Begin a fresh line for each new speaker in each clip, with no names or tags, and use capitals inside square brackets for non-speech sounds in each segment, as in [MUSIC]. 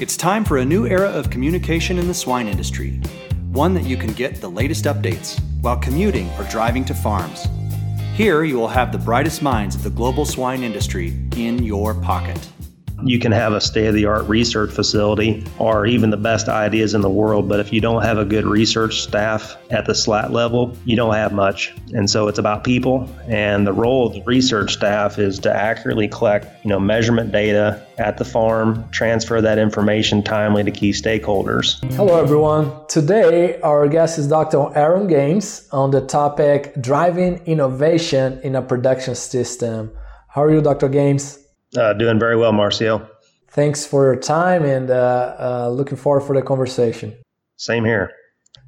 It's time for a new era of communication in the swine industry, one that you can get the latest updates while commuting or driving to farms. Here, you will have the brightest minds of the global swine industry in your pocket.
You can have a state of the art research facility or even the best ideas in the world, but if you don't have a good research staff at the SLAT level, you don't have much. And so it's about people. And the role of the research staff is to accurately collect, you know, measurement data at the farm, transfer that information timely to key stakeholders.
Hello, everyone. Today, our guest is Dr. Aaron Gaines on the topic driving innovation in a production system. How are you, Dr. Gaines?
Uh, doing very well, Marcio.
Thanks for your time and uh, uh, looking forward for the conversation.
Same here.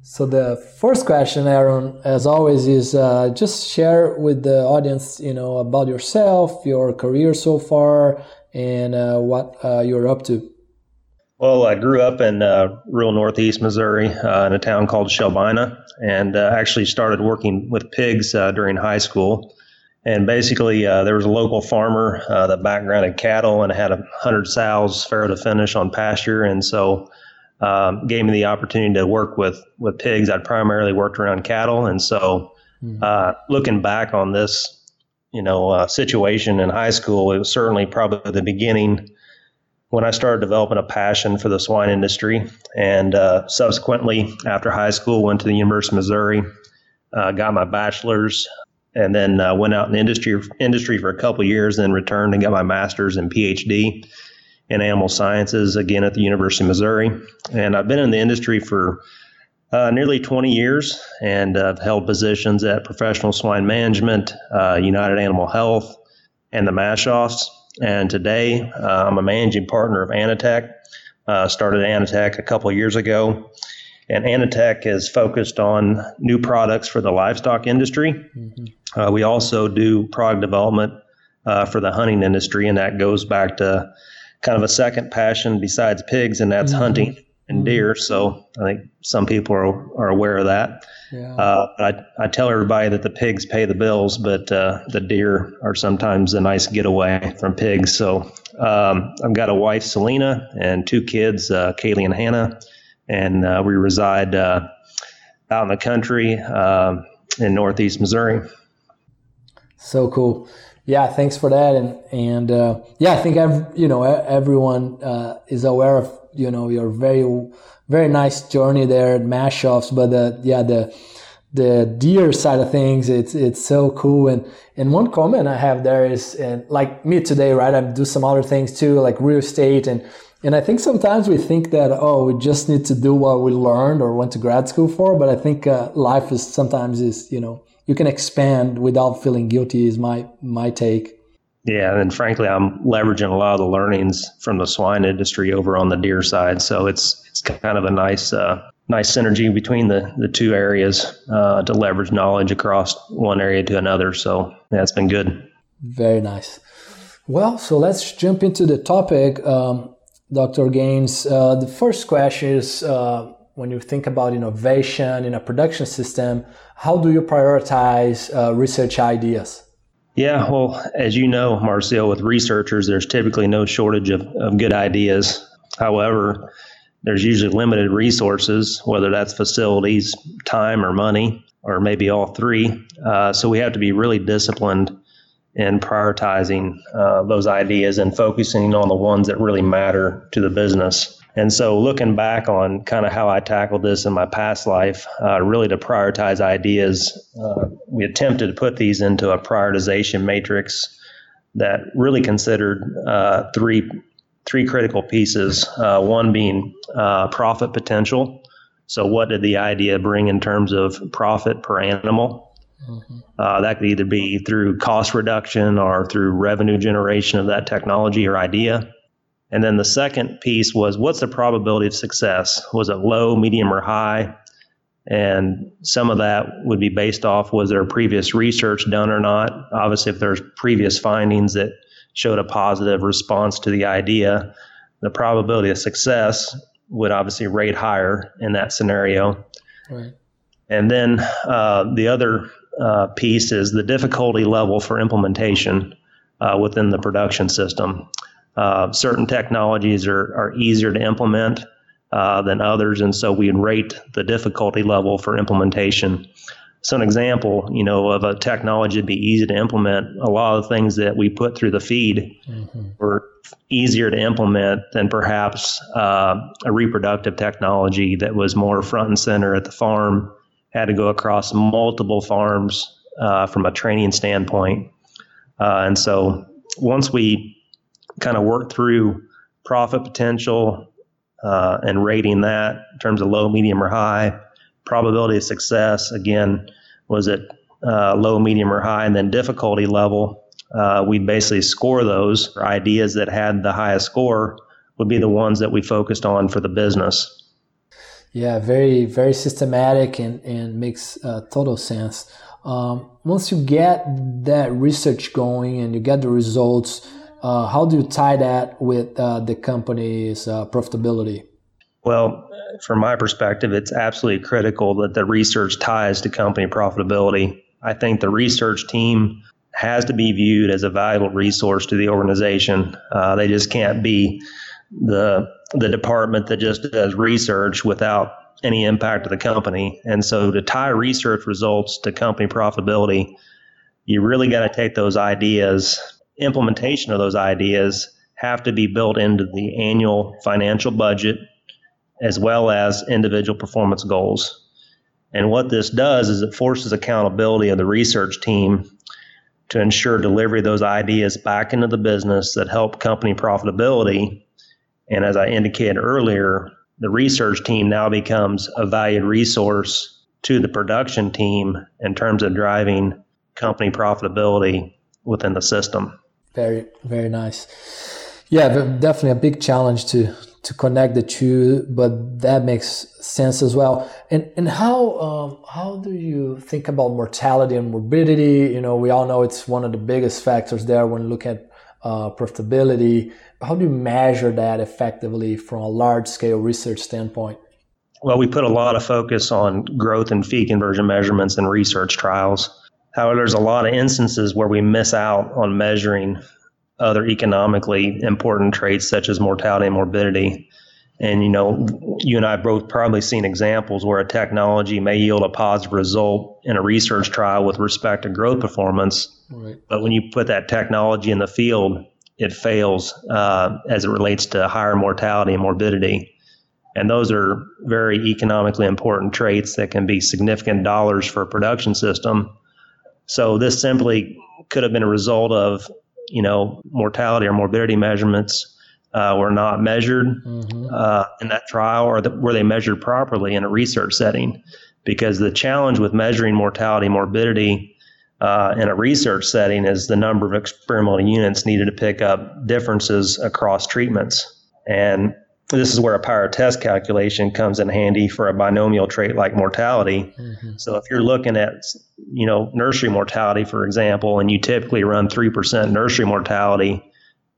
So the first question, Aaron, as always, is uh, just share with the audience, you know, about yourself, your career so far, and uh, what uh, you're up to.
Well, I grew up in rural Northeast Missouri in a town called Shelbina, and actually started working with pigs during high school. And basically, uh, there was a local farmer uh, that backgrounded cattle and had a hundred sows, farrow to finish on pasture, and so um, gave me the opportunity to work with with pigs. I'd primarily worked around cattle, and so mm-hmm. uh, looking back on this, you know, uh, situation in high school, it was certainly probably the beginning when I started developing a passion for the swine industry. And uh, subsequently, after high school, went to the University of Missouri, uh, got my bachelor's and then uh, went out in the industry industry for a couple years, then returned and got my master's and PhD in animal sciences again at the University of Missouri. And I've been in the industry for uh, nearly 20 years, and I've held positions at Professional Swine Management, uh, United Animal Health, and the Maschhoffs. And today, uh, I'm a managing partner of Ani-Tek. Uh, started Ani-Tek a couple years ago and Ani-Tek is focused on new products for the livestock industry. Mm-hmm. Uh, we also do product development uh, for the hunting industry, and that goes back to kind of a second passion besides pigs, and that's mm-hmm. hunting and mm-hmm. deer. So I think some people are, are aware of that. Yeah. Uh, I, I tell everybody that the pigs pay the bills, but uh, the deer are sometimes a nice getaway from pigs. So um, I've got a wife, Selena, and two kids, uh, Kaylee and Hannah and uh, we reside uh, out in the country uh, in Northeast Missouri.
So cool. Yeah, thanks for that. And and uh, yeah, I think I've, you know everyone uh, is aware of you know your very very nice journey there at Maschhoffs, but the yeah the the deer side of things it's it's so cool and and one comment i have there is and like me today right i do some other things too like real estate and and I think sometimes we think that, oh, we just need to do what we learned or went to grad school for. But I think uh, life is sometimes is, you know, you can expand without feeling guilty is my, my take.
Yeah. And frankly, I'm leveraging a lot of the learnings from the swine industry over on the deer side. So it's, it's kind of a nice, uh, nice synergy between the, the two areas uh, to leverage knowledge across one area to another. So yeah, it's been good.
Very nice. Well, so let's jump into the topic. Um, Dr. Gaines. Uh, the first question is uh, when you think about innovation in a production system, how do you prioritize uh, research ideas?
Yeah, well, as you know, Marcio, with researchers, there's typically no shortage of, of good ideas. However, there's usually limited resources, whether that's facilities, time, or money, or maybe all three. Uh, so we have to be really disciplined in prioritizing uh, those ideas and focusing on the ones that really matter to the business. And so, looking back on kind of how I tackled this in my past life, uh, really to prioritize ideas, uh, we attempted to put these into a prioritization matrix that really considered uh, three three critical pieces. Uh, one being uh, profit potential. So, what did the idea bring in terms of profit per animal? Mm-hmm. Uh, that could either be through cost reduction or through revenue generation of that technology or idea. And then the second piece was what's the probability of success? Was it low, medium, or high? And some of that would be based off was there previous research done or not? Obviously, if there's previous findings that showed a positive response to the idea, the probability of success would obviously rate higher in that scenario. Right. And then uh, the other uh, piece is the difficulty level for implementation uh, within the production system. Uh, certain technologies are, are easier to implement uh, than others, and so we rate the difficulty level for implementation. So, an example, you know, of a technology to be easy to implement, a lot of the things that we put through the feed mm-hmm. were easier to implement than perhaps uh, a reproductive technology that was more front and center at the farm, had to go across multiple farms uh, from a training standpoint. Uh, and so once we kind of worked through profit potential uh, and rating that in terms of low, medium, or high, probability of success, again, was it uh, low, medium, or high, and then difficulty level uh, we'd basically score those ideas that had the highest score would be the ones that we focused on for the business.
Yeah, very, very systematic and, and makes uh, total sense. Um, once you get that research going and you get the results, uh, how do you tie that with uh, the company's uh, profitability?
Well, from my perspective, it's absolutely critical that the research ties to company profitability. I think the research team has to be viewed as a valuable resource to the organization. Uh, they just can't be the the department that just does research without any impact to the company. And so to tie research results to company profitability, you really got to take those ideas, implementation of those ideas have to be built into the annual financial budget as well as individual performance goals. And what this does is it forces accountability of the research team to ensure delivery of those ideas back into the business that help company profitability. And as I indicated earlier, the research team now becomes a valued resource to the production team in terms of driving company profitability within the system.
Very, very nice. Yeah, definitely a big challenge to to connect the two, but that makes sense as well. And and how um, how do you think about mortality and morbidity? You know, we all know it's one of the biggest factors there when looking at uh, profitability. How do you measure that effectively from a large scale research standpoint?
Well, we put a lot of focus on growth and feed conversion measurements and research trials. However, there's a lot of instances where we miss out on measuring other economically important traits such as mortality and morbidity. And you know, you and I have both probably seen examples where a technology may yield a positive result in a research trial with respect to growth performance, right. but when you put that technology in the field, it fails uh, as it relates to higher mortality and morbidity. And those are very economically important traits that can be significant dollars for a production system. So this simply could have been a result of you know, mortality or morbidity measurements uh, were not measured mm-hmm. uh, in that trial, or the, were they measured properly in a research setting? Because the challenge with measuring mortality, morbidity uh, in a research setting is the number of experimental units needed to pick up differences across treatments. And this is where a power test calculation comes in handy for a binomial trait like mortality. Mm-hmm. So if you're looking at, you know, nursery mortality, for example, and you typically run 3% nursery mortality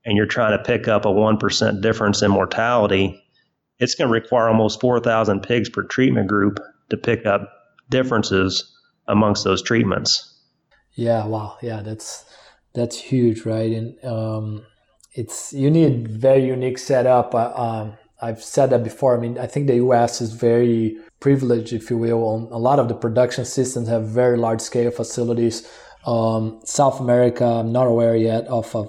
and you're trying to pick up a 1% difference in mortality, it's going to require almost 4,000 pigs per treatment group to pick up differences amongst those treatments.
Yeah, wow. Yeah, that's that's huge, right? And um, it's you need very unique setup. Uh, um, I've said that before. I mean, I think the US is very privileged, if you will. On a lot of the production systems have very large scale facilities. Um, South America, I'm not aware yet of a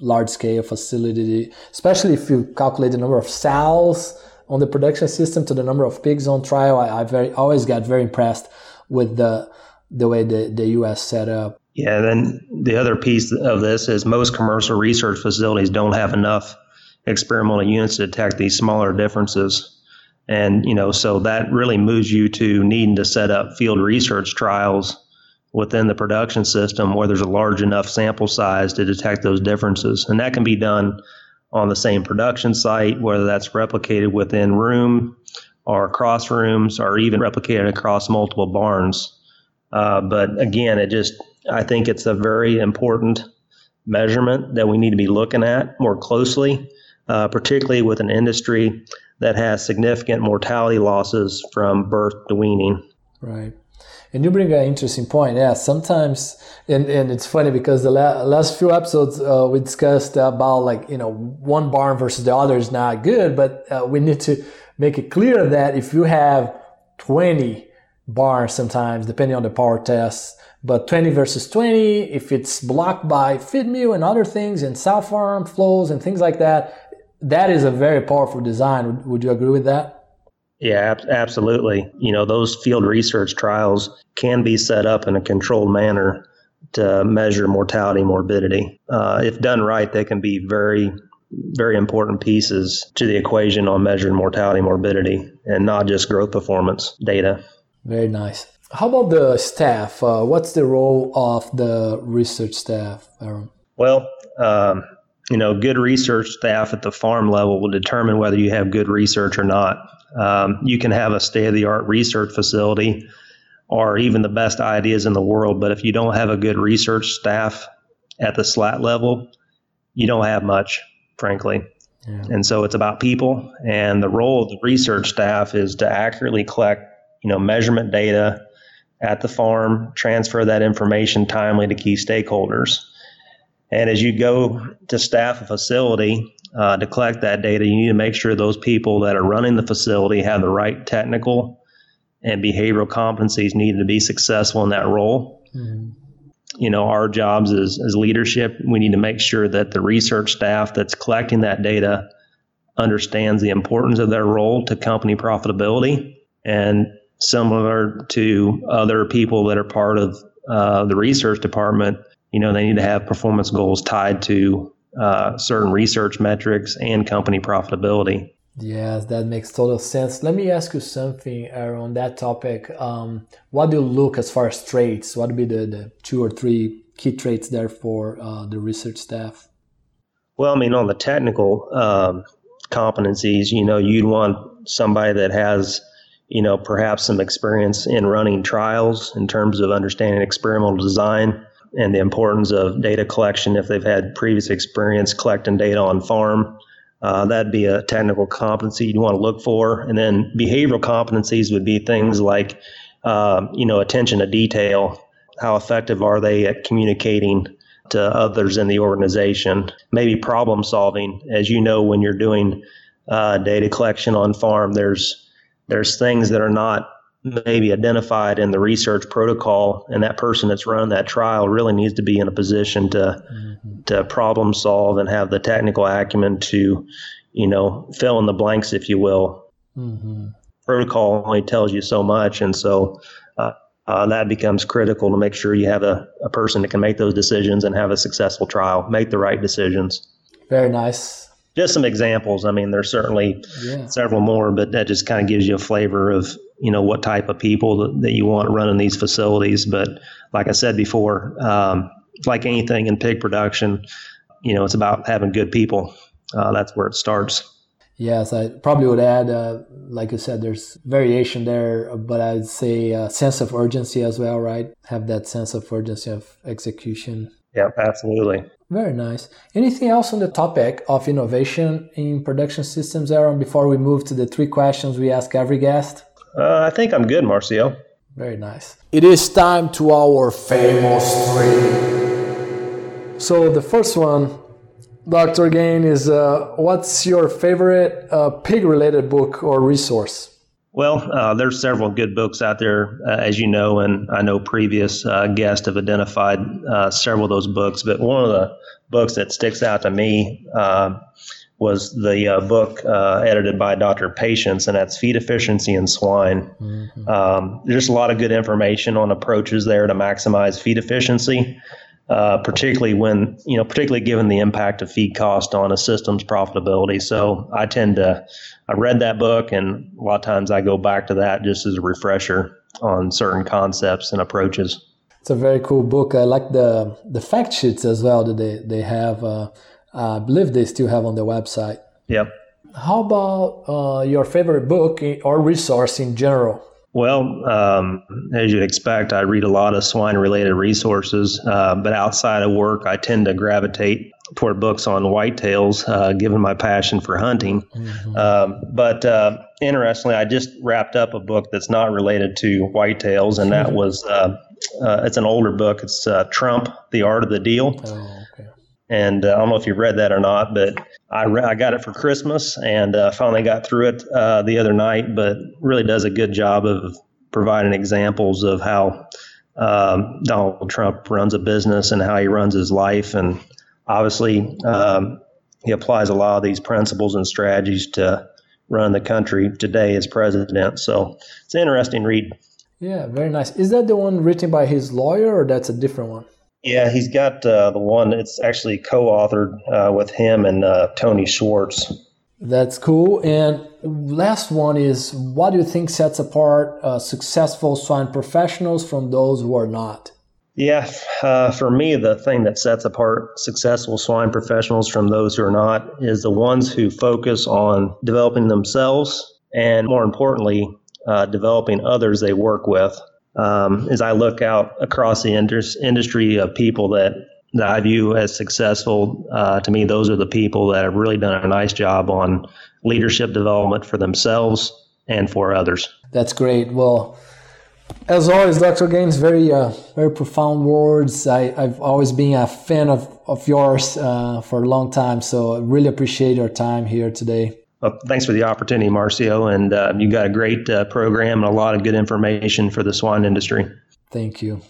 large scale facility, especially if you calculate the number of cells on the production system to the number of pigs on trial. I, I very always got very impressed with the the way the, the US set up.
Yeah, then the other piece of this is most commercial research facilities don't have enough experimental units to detect these smaller differences. And, you know, so that really moves you to needing to set up field research trials within the production system where there's a large enough sample size to detect those differences. And that can be done on the same production site, whether that's replicated within room or across rooms or even replicated across multiple barns. Uh, but again, it just, I think it's a very important measurement that we need to be looking at more closely uh, particularly with an industry that has significant mortality losses from birth to weaning.
Right. And you bring an interesting point. Yeah, sometimes, and, and it's funny because the la- last few episodes uh, we discussed about like, you know, one barn versus the other is not good, but uh, we need to make it clear that if you have 20 barns sometimes, depending on the power test, but 20 versus 20, if it's blocked by feed mill and other things and sow farm flows and things like that, that is a very powerful design. Would, would you agree with that?
Yeah, ab- absolutely. You know, those field research trials can be set up in a controlled manner to measure mortality, morbidity. Uh, if done right, they can be very, very important pieces to the equation on measuring mortality, morbidity, and not just growth performance data.
Very nice. How about the staff? Uh, what's the role of the research staff, Aaron?
Well, um, you know, good research staff at the farm level will determine whether you have good research or not. Um, you can have a state of the art research facility or even the best ideas in the world, but if you don't have a good research staff at the slat level, you don't have much, frankly. Yeah. And so it's about people, and the role of the research staff is to accurately collect, you know, measurement data at the farm, transfer that information timely to key stakeholders. And as you go to staff a facility, uh, to collect that data, you need to make sure those people that are running the facility have the right technical and behavioral competencies needed to be successful in that role. Mm-hmm. You know, our jobs as, as leadership, we need to make sure that the research staff that's collecting that data understands the importance of their role to company profitability. And similar to other people that are part of uh, the research department, you know, they need to have performance goals tied to uh, certain research metrics and company profitability.
Yes, that makes total sense. Let me ask you something on that topic. Um, what do you look as far as traits? What would be the, the two or three key traits there for uh, the research staff?
Well, I mean, on the technical um, competencies, you know, you'd want somebody that has, you know, perhaps some experience in running trials in terms of understanding experimental design and the importance of data collection if they've had previous experience collecting data on farm. Uh, that'd be a technical competency you'd want to look for. And then behavioral competencies would be things like, uh, you know, attention to detail. How effective are they at communicating to others in the organization? Maybe problem solving. As you know, when you're doing uh, data collection on farm, there's there's things that are not maybe identified in the research protocol and that person that's run that trial really needs to be in a position to mm-hmm. to problem solve and have the technical acumen to you know fill in the blanks if you will mm-hmm. protocol only tells you so much and so uh, uh, that becomes critical to make sure you have a, a person that can make those decisions and have a successful trial make the right decisions
very nice
just some examples. I mean, there's certainly yeah. several more, but that just kind of gives you a flavor of you know what type of people that, that you want running these facilities. But like I said before, um, like anything in pig production, you know, it's about having good people. Uh, that's where it starts.
Yes, I probably would add, uh, like you said, there's variation there, but I'd say a sense of urgency as well, right? Have that sense of urgency of execution.
Yeah, absolutely.
Very nice. Anything else on the topic of innovation in production systems, Aaron, before we move to the three questions we ask every guest?
Uh, I think I'm good, Marcio.
Very nice. It is time to our famous three. So the first one, Dr. Gain, is uh, what's your favorite uh, pig-related book or resource?
Well, uh, there's several good books out there, uh, as you know, and I know previous uh, guests have identified uh, several of those books. But one of the books that sticks out to me uh, was the uh, book edited by Dr. Patience, and that's Feed Efficiency in Swine. Mm-hmm. Um, there's a lot of good information on approaches there to maximize feed efficiency. Uh, particularly when you know, particularly given the impact of feed cost on a system's profitability. So I tend to I read that book, and a lot of times I go back to that just as a refresher on certain concepts and approaches.
It's a very cool book. I like the the fact sheets as well that they they have. Uh, I believe they still have on their website.
Yep.
How about uh, your favorite book or resource in general?
Well, um, as you'd expect, I read a lot of swine related resources, uh, but outside of work, I tend to gravitate toward books on whitetails, uh, given my passion for hunting. Mm-hmm. Um, but uh, interestingly, I just wrapped up a book that's not related to whitetails, and that [LAUGHS] was uh, uh, it's an older book. It's uh, Trump: The Art of the Deal. Oh, And I don't know if you've read that or not, but I, re- I got it for Christmas and finally got through it the other night. But really does a good job of providing examples of how um, Donald Trump runs a business and how he runs his life. And obviously, um, he applies a lot of these principles and strategies to run the country today as president. So it's an interesting read.
Yeah, very nice. Is that the one written by his lawyer, or that's a different one?
Yeah, he's got uh, the one. It's actually co-authored uh, with him and uh, Tony Schwartz.
That's cool. And last one is what do you think sets apart uh, successful swine professionals from those who are not?
Yeah, uh, for me, the thing that sets apart successful swine professionals from those who are not is the ones who focus on developing themselves and, more importantly, uh, developing others they work with. Um, as I look out across the industry of people that that I view as successful, uh, to me, those are the people that have really done a nice job on leadership development for themselves and for others.
That's great. Well, as always, Dr. Gaines, very uh, very profound words. I, have always been a fan of, of yours uh, for a long time, so I really appreciate your time here today.
Well, thanks for the opportunity, Marcio. And uh, you got a great uh, program and a lot of good information for the swine industry.
Thank you.